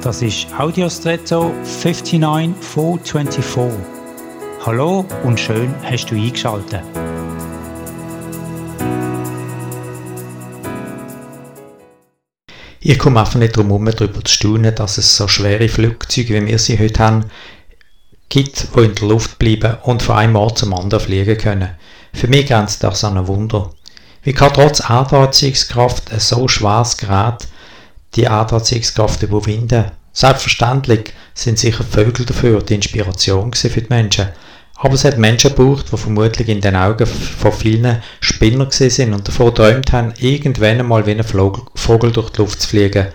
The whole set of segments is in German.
Das ist Audiostretto 59424. Hallo und schön hast du eingeschaltet. Ich komme einfach nicht darum herum, darüber zu staunen, dass es so schwere Flugzeuge, wie wir sie heute haben, gibt, die in der Luft bleiben und von einem Ort zum anderen fliegen können. Für mich grenzt das an ein Wunder. Wie kann trotz Erdanziehungskraft ein so schweres Gerät die Erdanziehungskraft überwinden? Selbstverständlich sind sicher Vögel dafür die Inspiration für die Menschen. Aber es hat Menschen gebraucht, die vermutlich in den Augen von vielen Spinner sind und davor geträumt haben, irgendwann einmal wie ein Vogel durch die Luft zu fliegen.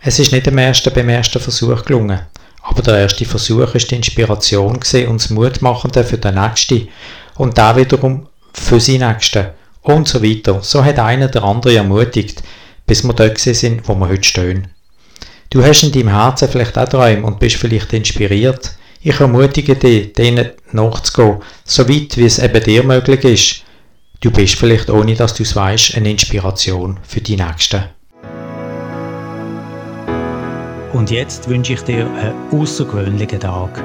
Es ist nicht beim ersten, beim ersten Versuch gelungen. Aber der erste Versuch ist die Inspiration und das Mutmachende für den nächsten und da wiederum für seinen nächsten und so weiter. So hat einer der andere ermutigt, bis wir dort sind, wo wir heute stehen. Du hast in deinem Herzen vielleicht auch Träume und bist vielleicht inspiriert. Ich ermutige dich, denen nachzugehen, so weit wie es eben dir möglich ist. Du bist vielleicht, ohne dass du es weißt, eine Inspiration für die Nächsten. Und jetzt wünsche ich dir einen außergewöhnlichen Tag.